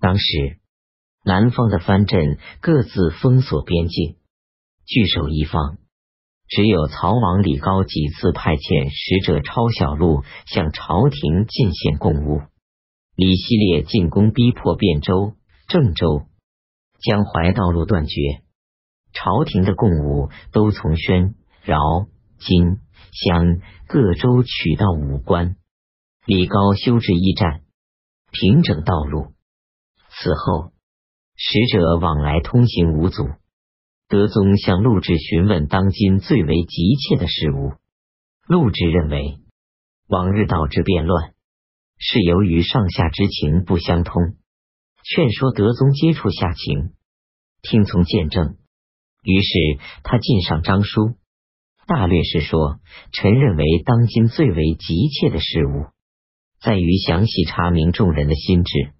当时南方的藩镇各自封锁边境，据守一方。只有曹王李高几次派遣使者抄小路向朝廷进献贡物。李希烈进攻逼迫汴州、郑州，江淮道路断绝，朝廷的贡物都从宣、饶、金、襄各州取到武关。李高修治驿站，平整道路。此后，使者往来通行无阻。德宗向陆贽询问当今最为急切的事物，陆贽认为往日导致变乱是由于上下之情不相通，劝说德宗接触下情，听从见证。于是他进上章书，大略是说：臣认为当今最为急切的事物，在于详细查明众人的心智。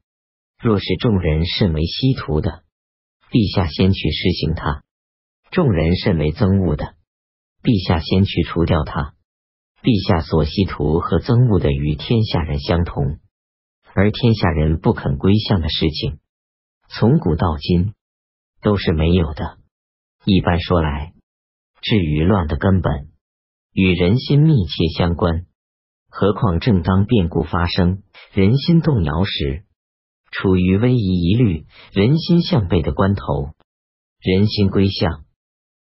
若是众人甚为稀图的，陛下先去施行它。众人甚为憎恶的，陛下先去除掉他。陛下所希图和憎恶的与天下人相同，而天下人不肯归向的事情，从古到今都是没有的。一般说来，至于乱的根本，与人心密切相关。何况正当变故发生、人心动摇时，处于危疑疑虑、人心向背的关头，人心归向。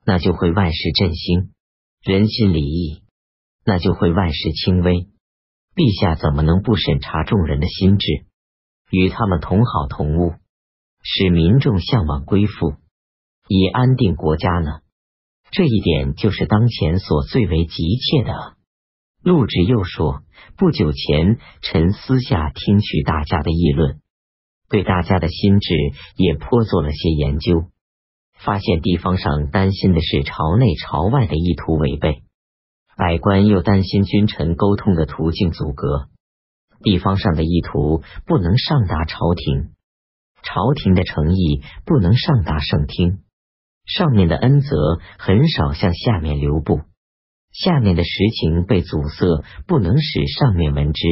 那就会万事振兴，人心礼义，那就会万事轻微。陛下怎么能不审查众人的心智，与他们同好同恶，使民众向往归附，以安定国家呢？这一点就是当前所最为急切的。陆贽又说：不久前，臣私下听取大家的议论，对大家的心智也颇做了些研究。发现地方上担心的是朝内朝外的意图违背，百官又担心君臣沟通的途径阻隔，地方上的意图不能上达朝廷，朝廷的诚意不能上达圣听，上面的恩泽很少向下面流布，下面的实情被阻塞，不能使上面闻知，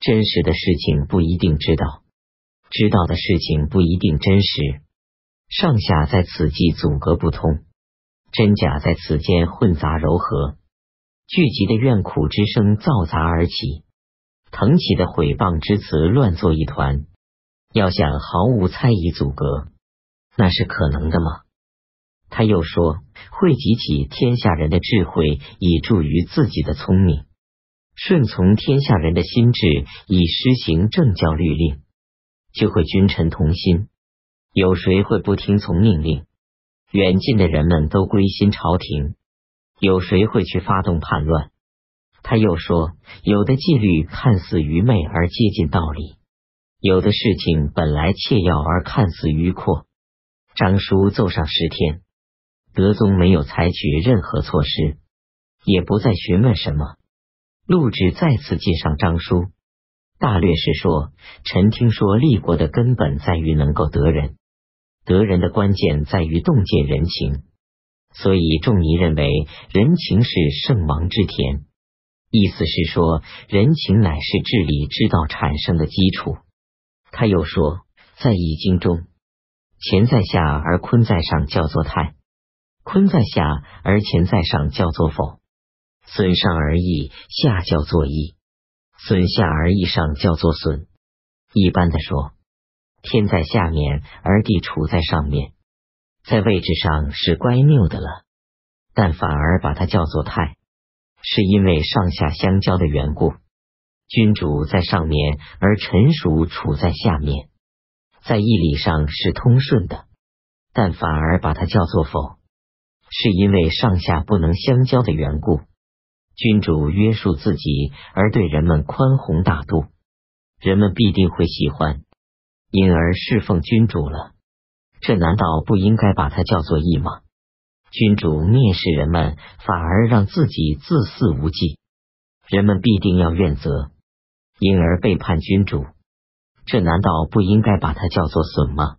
真实的事情不一定知道，知道的事情不一定真实。上下在此际阻隔不通，真假在此间混杂柔和，聚集的怨苦之声嘈杂而起，腾起的毁谤之词乱作一团。要想毫无猜疑阻隔，那是可能的吗？他又说，汇集起天下人的智慧，以助于自己的聪明，顺从天下人的心智，以施行政教律令，就会君臣同心。有谁会不听从命令？远近的人们都归心朝廷。有谁会去发动叛乱？他又说：有的纪律看似愚昧而接近道理，有的事情本来切要而看似迂阔。张书奏上十天，德宗没有采取任何措施，也不再询问什么。陆贽再次借上章书，大略是说：臣听说立国的根本在于能够得人。得人的关键在于洞见人情，所以仲尼认为人情是圣王之田。意思是说，人情乃是治理之道产生的基础。他又说，在易经中，乾在下而坤在上，叫做泰；坤在下而乾在上，叫做否；损上而益下，叫做益；损下而益上，叫做损。一般的说。天在下面，而地处在上面，在位置上是乖谬的了，但反而把它叫做泰，是因为上下相交的缘故。君主在上面，而臣属处在下面，在义理上是通顺的，但反而把它叫做否，是因为上下不能相交的缘故。君主约束自己，而对人们宽宏大度，人们必定会喜欢。因而侍奉君主了，这难道不应该把它叫做义吗？君主蔑视人们，反而让自己自肆无忌，人们必定要怨责，因而背叛君主，这难道不应该把它叫做损吗？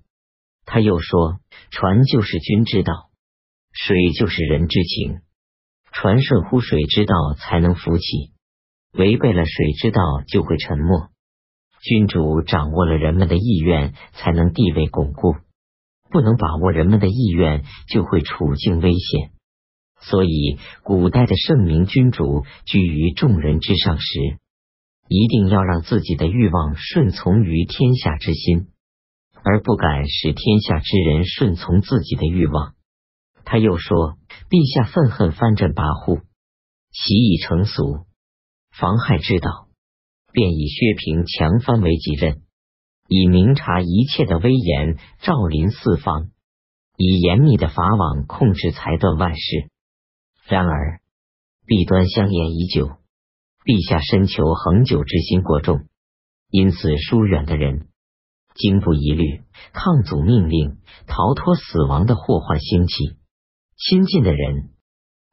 他又说：船就是君之道，水就是人之情，传顺乎水之道才能浮起，违背了水之道就会沉没。君主掌握了人们的意愿，才能地位巩固；不能把握人们的意愿，就会处境危险。所以，古代的圣明君主居于众人之上时，一定要让自己的欲望顺从于天下之心，而不敢使天下之人顺从自己的欲望。他又说：“陛下愤恨藩镇跋扈，习已成俗，妨害之道，便以削平强藩为己任，以明察一切的威严照临四方，以严密的法网控制裁断万事。”然而，弊端相延已久，陛下深求恒久之心过重，因此疏远的人，经不疑虑，抗阻命令，逃脱死亡的祸患兴起；亲近的人，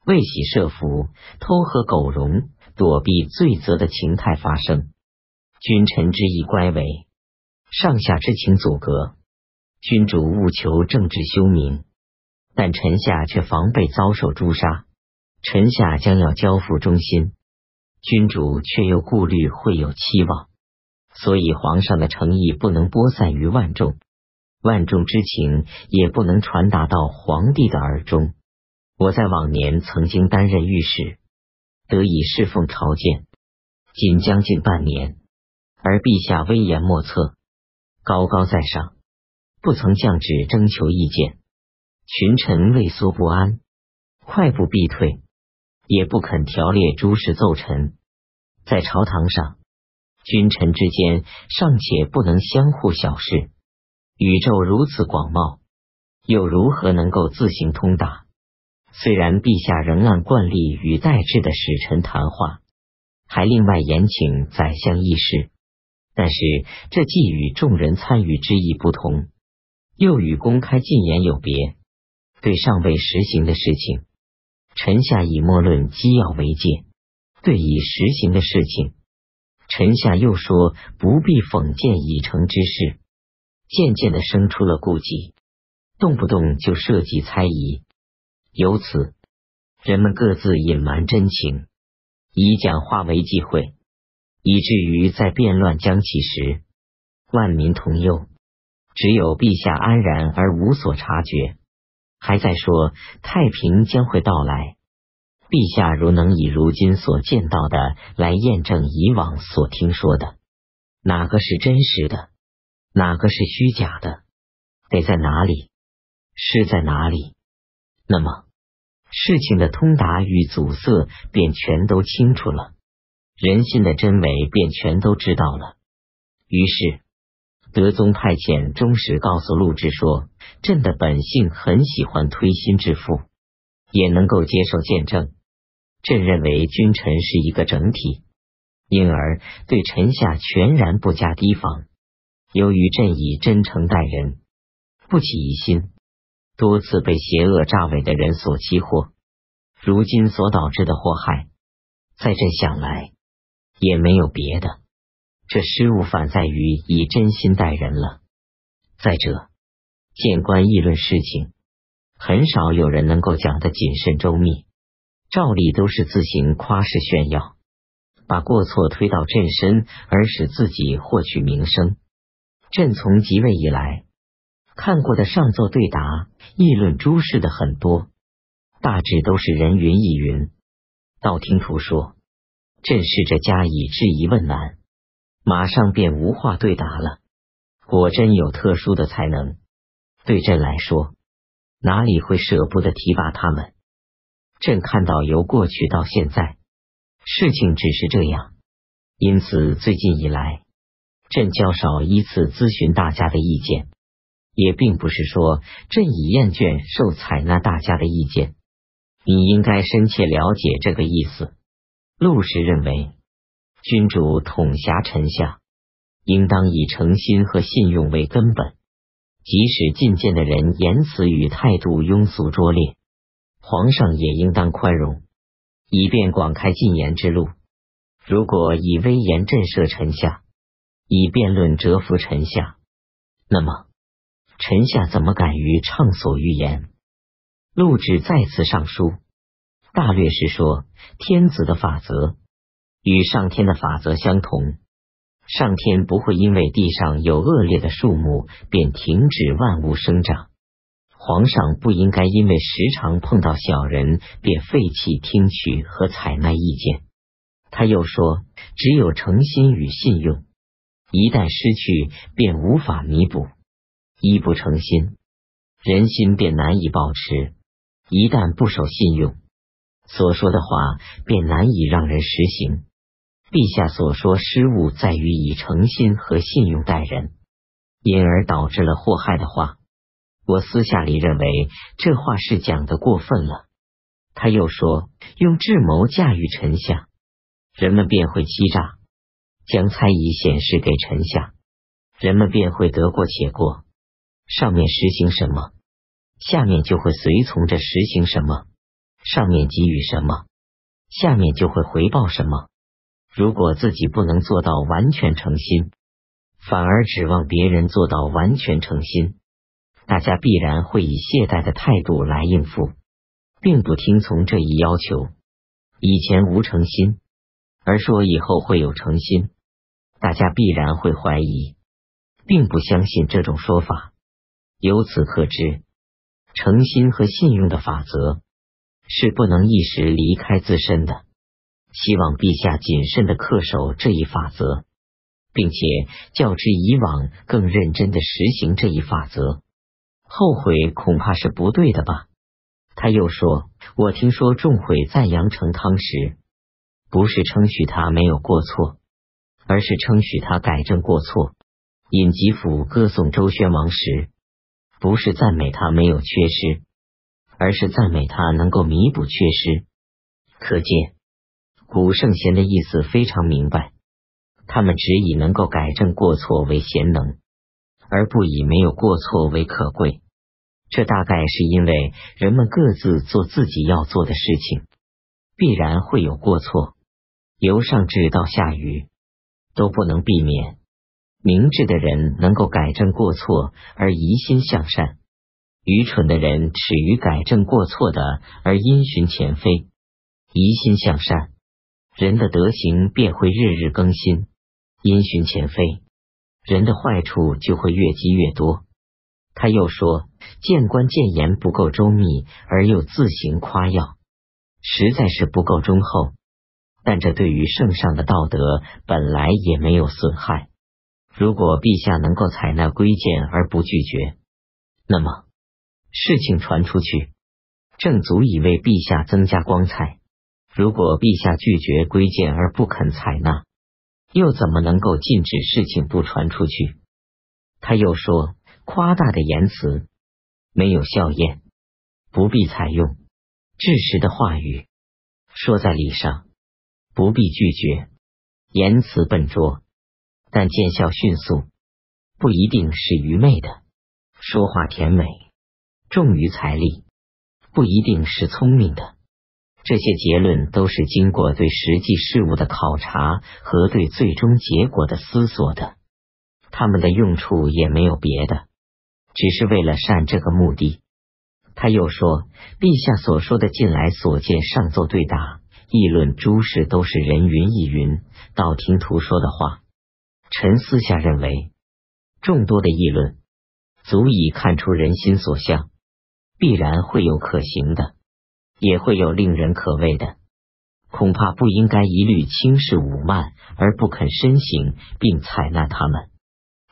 为喜设伏，偷喝狗茸，躲避罪责的情态发生。君臣之意乖违，上下之情阻隔，君主务求政治休明，但臣下却防备遭受诛杀。臣下将要交付忠心，君主却又顾虑会有期望，所以皇上的诚意不能播散于万众，万众之情也不能传达到皇帝的耳中。我在往年曾经担任御史，得以侍奉朝见，仅将近半年，而陛下威严莫测，高高在上，不曾降旨征求意见，群臣畏缩不安，快步必退。也不肯条列诸事奏臣，在朝堂上，君臣之间尚且不能相互小事，宇宙如此广袤，又如何能够自行通达？虽然陛下仍按惯例与代制的使臣谈话，还另外延请宰相议事，但是这既与众人参与之意不同，又与公开进言有别。对尚未实行的事情。臣下以莫论机要为戒，对已实行的事情，臣下又说不必讽谏已成之事，渐渐的生出了顾忌，动不动就涉及猜疑，由此人们各自隐瞒真情，以讲话为忌讳，以至于在变乱将起时，万民同忧，只有陛下安然而无所察觉。还在说太平将会到来，陛下如能以如今所见到的来验证以往所听说的，哪个是真实的，哪个是虚假的，得在哪里，是在哪里，那么事情的通达与阻塞便全都清楚了，人心的真伪便全都知道了。于是。德宗派遣忠实告诉陆贽说：“朕的本性很喜欢推心置腹，也能够接受见证。朕认为君臣是一个整体，因而对臣下全然不加提防。由于朕以真诚待人，不起疑心，多次被邪恶诈伪的人所欺惑，如今所导致的祸害，在朕想来也没有别的。”这失误反在于以真心待人了。再者，谏官议论事情，很少有人能够讲得谨慎周密，照例都是自行夸饰炫耀，把过错推到朕身，而使自己获取名声。朕从即位以来，看过的上座对答、议论诸事的很多，大致都是人云亦云，道听途说。朕试着加以质疑问难。马上便无话对答了。果真有特殊的才能，对朕来说，哪里会舍不得提拔他们？朕看到由过去到现在，事情只是这样，因此最近以来，朕较少依次咨询大家的意见，也并不是说朕已厌倦受采纳大家的意见。你应该深切了解这个意思。陆氏认为。君主统辖臣下，应当以诚心和信用为根本。即使进谏的人言辞与态度庸俗拙劣，皇上也应当宽容，以便广开进言之路。如果以威严震慑臣下，以辩论折服臣下，那么臣下怎么敢于畅所欲言？陆贽再次上书，大略是说天子的法则。与上天的法则相同，上天不会因为地上有恶劣的树木便停止万物生长。皇上不应该因为时常碰到小人便废弃听取和采纳意见。他又说，只有诚心与信用，一旦失去便无法弥补。一不诚心，人心便难以保持；一旦不守信用，所说的话便难以让人实行。陛下所说失误在于以诚心和信用待人，因而导致了祸害的话。我私下里认为这话是讲的过分了。他又说，用智谋驾驭臣下，人们便会欺诈；将猜疑显示给臣下，人们便会得过且过。上面实行什么，下面就会随从着实行什么；上面给予什么，下面就会回报什么。如果自己不能做到完全诚心，反而指望别人做到完全诚心。大家必然会以懈怠的态度来应付，并不听从这一要求。以前无诚心，而说以后会有诚心，大家必然会怀疑，并不相信这种说法。由此可知，诚心和信用的法则是不能一时离开自身的。希望陛下谨慎的恪守这一法则，并且较之以往更认真的实行这一法则。后悔恐怕是不对的吧？他又说：“我听说众悔赞扬成汤时，不是称许他没有过错，而是称许他改正过错。尹吉甫歌颂周宣王时，不是赞美他没有缺失，而是赞美他能够弥补缺失。可见古圣贤的意思非常明白，他们只以能够改正过错为贤能。”而不以没有过错为可贵，这大概是因为人们各自做自己要做的事情，必然会有过错，由上至到下愚都不能避免。明智的人能够改正过错而疑心向善，愚蠢的人耻于改正过错的而因循前非，疑心向善，人的德行便会日日更新，因循前非。人的坏处就会越积越多。他又说，谏官谏言不够周密，而又自行夸耀，实在是不够忠厚。但这对于圣上的道德本来也没有损害。如果陛下能够采纳规谏而不拒绝，那么事情传出去，正足以为陛下增加光彩。如果陛下拒绝规谏而不肯采纳，又怎么能够禁止事情不传出去？他又说，夸大的言辞没有效验，不必采用；致实的话语说在理上，不必拒绝。言辞笨拙，但见效迅速，不一定是愚昧的；说话甜美，重于财力，不一定是聪明的。这些结论都是经过对实际事物的考察和对最终结果的思索的，他们的用处也没有别的，只是为了善这个目的。他又说，陛下所说的近来所见上奏对答议论诸事，都是人云亦云、道听途说的话。臣私下认为，众多的议论足以看出人心所向，必然会有可行的。也会有令人可畏的，恐怕不应该一律轻视武慢而不肯深省并采纳他们。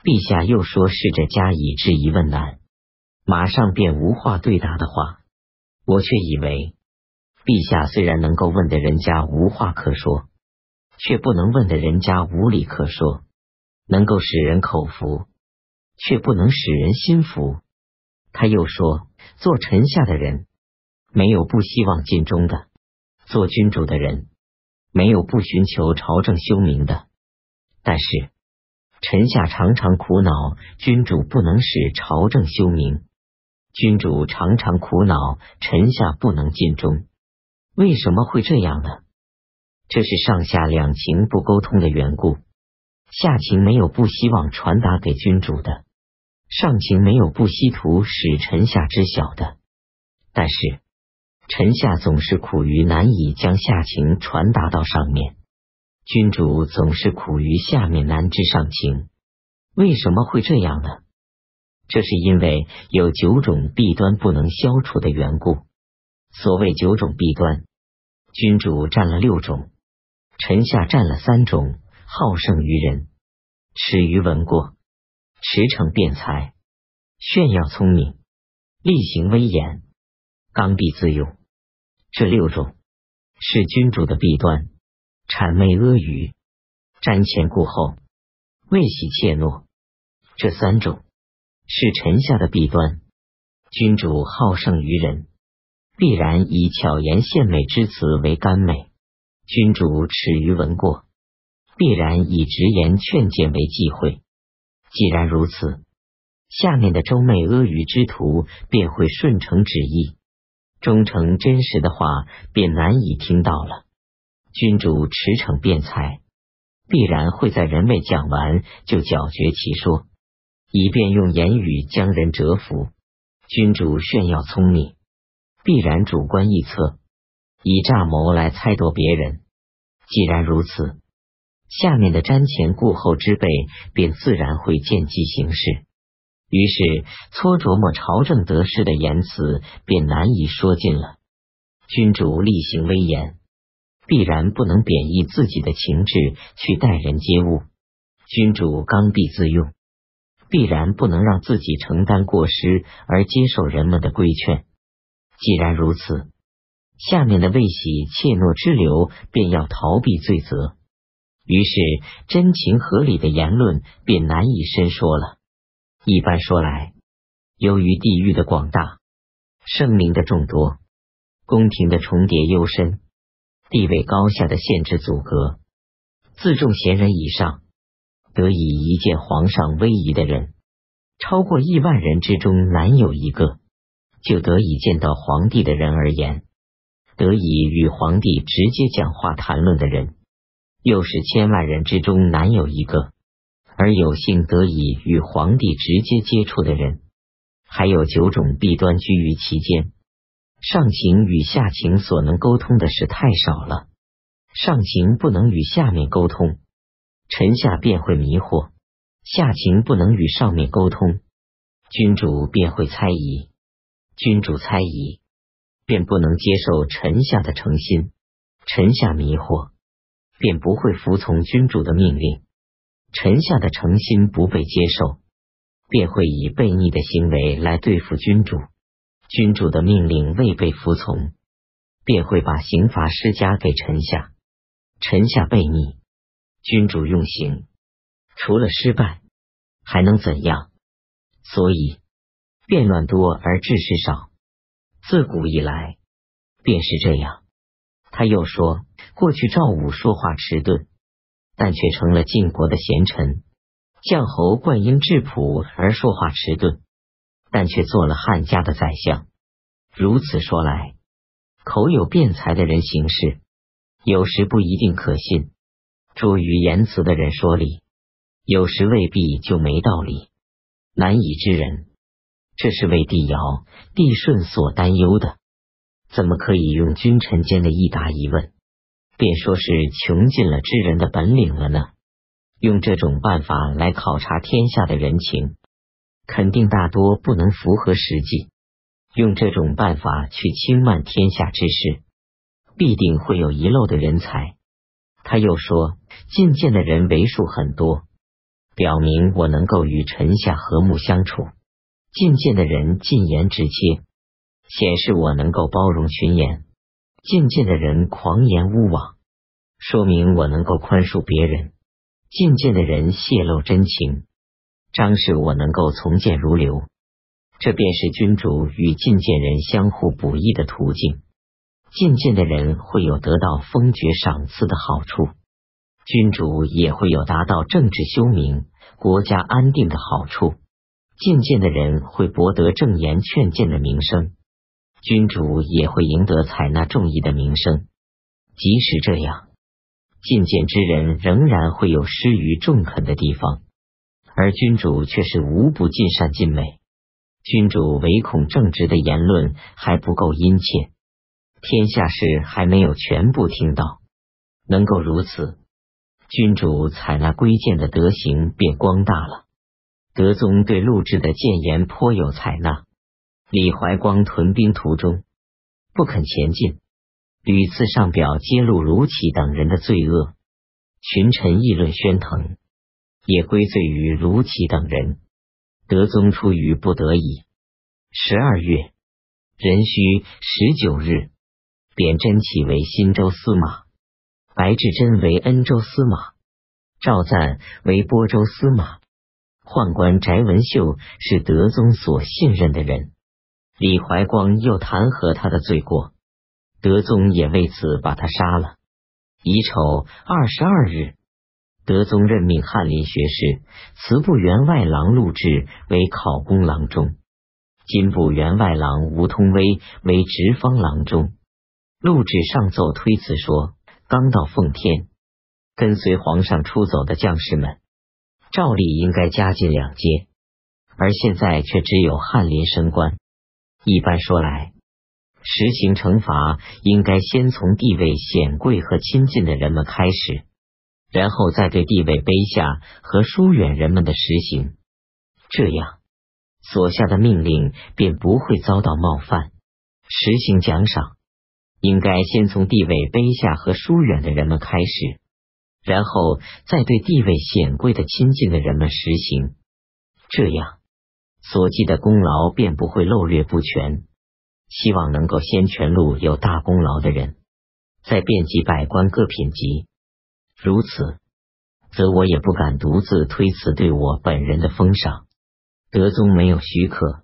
陛下又说：“试着加以质疑问难，马上便无话对答的话，我却以为，陛下虽然能够问得人家无话可说，却不能问得人家无理可说；能够使人口服，却不能使人心服。”他又说：“做臣下的人。”没有不希望尽忠的，做君主的人没有不寻求朝政修明的。但是臣下常常苦恼，君主不能使朝政修明；君主常常苦恼，臣下不能尽忠。为什么会这样呢？这是上下两情不沟通的缘故。下情没有不希望传达给君主的，上情没有不希图使臣下知晓的。但是。臣下总是苦于难以将下情传达到上面，君主总是苦于下面难之上情，为什么会这样呢？这是因为有九种弊端不能消除的缘故。所谓九种弊端，君主占了六种，臣下占了三种：好胜于人，耻于闻过，驰骋辩才，炫耀聪明，厉行威严，刚愎自用。这六种是君主的弊端。谄媚阿谀、瞻前顾后、畏喜怯懦，这三种是臣下的弊端。君主好胜于人，必然以巧言献媚之词为甘美；君主耻于闻过，必然以直言劝谏为忌讳。既然如此，下面的周媚阿谀之徒便会顺承旨意，忠诚真实的话便难以听到了。君主驰骋辩才，必然会在人未讲完就搅绝其说，以便用言语将人折服。君主炫耀聪明，必然主观臆测，以诈谋来猜度别人。既然如此，下面的瞻前顾后之辈便自然会见机行事，于是搓琢磨朝政得失的言辞便难以说尽了。君主厉行威严。必然不能贬义自己的情志去待人接物，君主刚愎自用，必然不能让自己承担过失而接受人们的规劝。既然如此，下面的未喜怯懦之流便要逃避罪责，于是真情合理的言论便难以伸说了。一般说来，由于地域的广大，圣明的众多，宫廷的重叠幽深。地位高下的限制阻隔，自重贤人以上，得以一见皇上威仪的人，超过亿万人之中难有一个；就得以见到皇帝的人而言，得以与皇帝直接讲话谈论的人，又是千万人之中难有一个；而有幸得以与皇帝直接接触的人，还有九种弊端居于其间。上情与下情所能沟通的事太少了，上情不能与下面沟通，臣下便会迷惑；下情不能与上面沟通，君主便会猜疑；君主猜疑，便不能接受臣下的诚心；臣下迷惑，便不会服从君主的命令；臣下的诚心不被接受，便会以悖逆的行为来对付君主。君主的命令未被服从，便会把刑罚施加给臣下。臣下悖逆，君主用刑，除了失败，还能怎样？所以变乱多而治事少，自古以来便是这样。他又说，过去赵武说话迟钝，但却成了晋国的贤臣；将侯灌婴质朴而说话迟钝。但却做了汉家的宰相。如此说来，口有辩才的人行事，有时不一定可信；拙于言辞的人说理，有时未必就没道理。难以知人，这是为帝尧、帝舜所担忧的。怎么可以用君臣间的一答一问，便说是穷尽了知人的本领了呢？用这种办法来考察天下的人情。肯定大多不能符合实际，用这种办法去轻慢天下之事，必定会有遗漏的人才。他又说，觐见的人为数很多，表明我能够与臣下和睦相处；觐见的人进言直切，显示我能够包容群言；觐见的人狂言污妄，说明我能够宽恕别人；觐见的人泄露真情。张示，我能够从谏如流，这便是君主与进谏人相互补益的途径。进谏的人会有得到封爵赏赐的好处，君主也会有达到政治修明、国家安定的好处。进谏的人会博得正言劝谏的名声，君主也会赢得采纳众议的名声。即使这样，进谏之人仍然会有失于众肯的地方。而君主却是无不尽善尽美，君主唯恐正直的言论还不够殷切，天下事还没有全部听到，能够如此，君主采纳规谏的德行便光大了。德宗对陆贽的谏言颇有采纳。李怀光屯兵途中不肯前进，屡次上表揭露卢杞等人的罪恶，群臣议论喧腾，也归罪于卢杞等人。德宗出于不得已，十二月壬戌十九日，贬真启为新州司马。白志贞为恩州司马，赵赞为播州司马。宦官翟文秀是德宗所信任的人。李怀光又弹劾他的罪过，德宗也为此把他杀了。乙丑二十二日，德宗任命翰林学士、祠部员外郎陆贽为考功郎中，金部员外郎吴通威为直方郎中。陆贽上奏推辞说。刚到奉天，跟随皇上出走的将士们，照例应该加进两阶，而现在却只有翰林升官。一般说来，实行惩罚应该先从地位显贵和亲近的人们开始，然后再对地位卑下和疏远人们的实行，这样所下的命令便不会遭到冒犯，实行奖赏。应该先从地位卑下和疏远的人们开始，然后再对地位显贵的亲近的人们实行，这样所记的功劳便不会漏略不全。希望能够先全录有大功劳的人，再遍及百官各品级。如此，则我也不敢独自推辞对我本人的封赏。德宗没有许可。